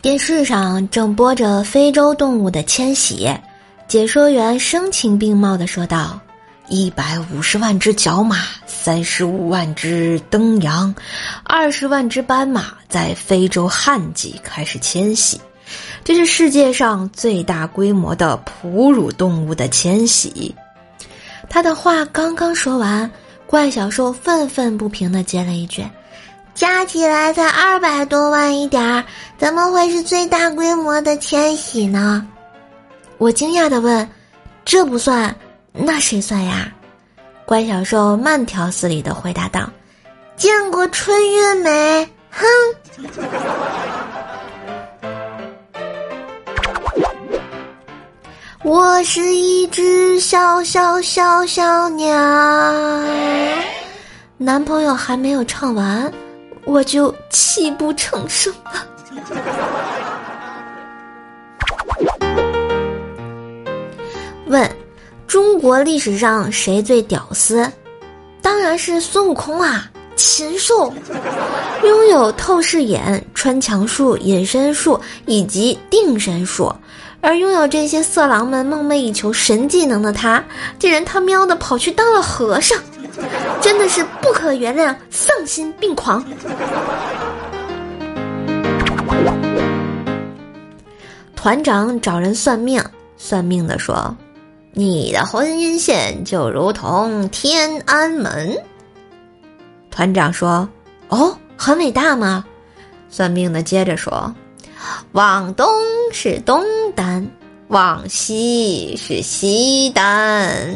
电视上正播着非洲动物的迁徙，解说员声情并茂地说道：“一百五十万只角马，三十五万只灯羊，二十万只斑马在非洲旱季开始迁徙，这是世界上最大规模的哺乳动物的迁徙。”他的话刚刚说完，怪小兽愤愤不平地接了一句。加起来才二百多万一点儿，怎么会是最大规模的迁徙呢？我惊讶的问：“这不算，那谁算呀？”乖小兽慢条斯理的回答道：“见过春月没？哼！”我是一只小小小小鸟。男朋友还没有唱完。我就泣不成声了。问：中国历史上谁最屌丝？当然是孙悟空啊！禽兽，拥有透视眼、穿墙术、隐身术以及定身术，而拥有这些色狼们梦寐以求神技能的他，竟然他喵的跑去当了和尚。真的是不可原谅，丧心病狂。团长找人算命，算命的说：“你的婚姻线就如同天安门。”团长说：“哦，很伟大吗？”算命的接着说：“往东是东单，往西是西单。”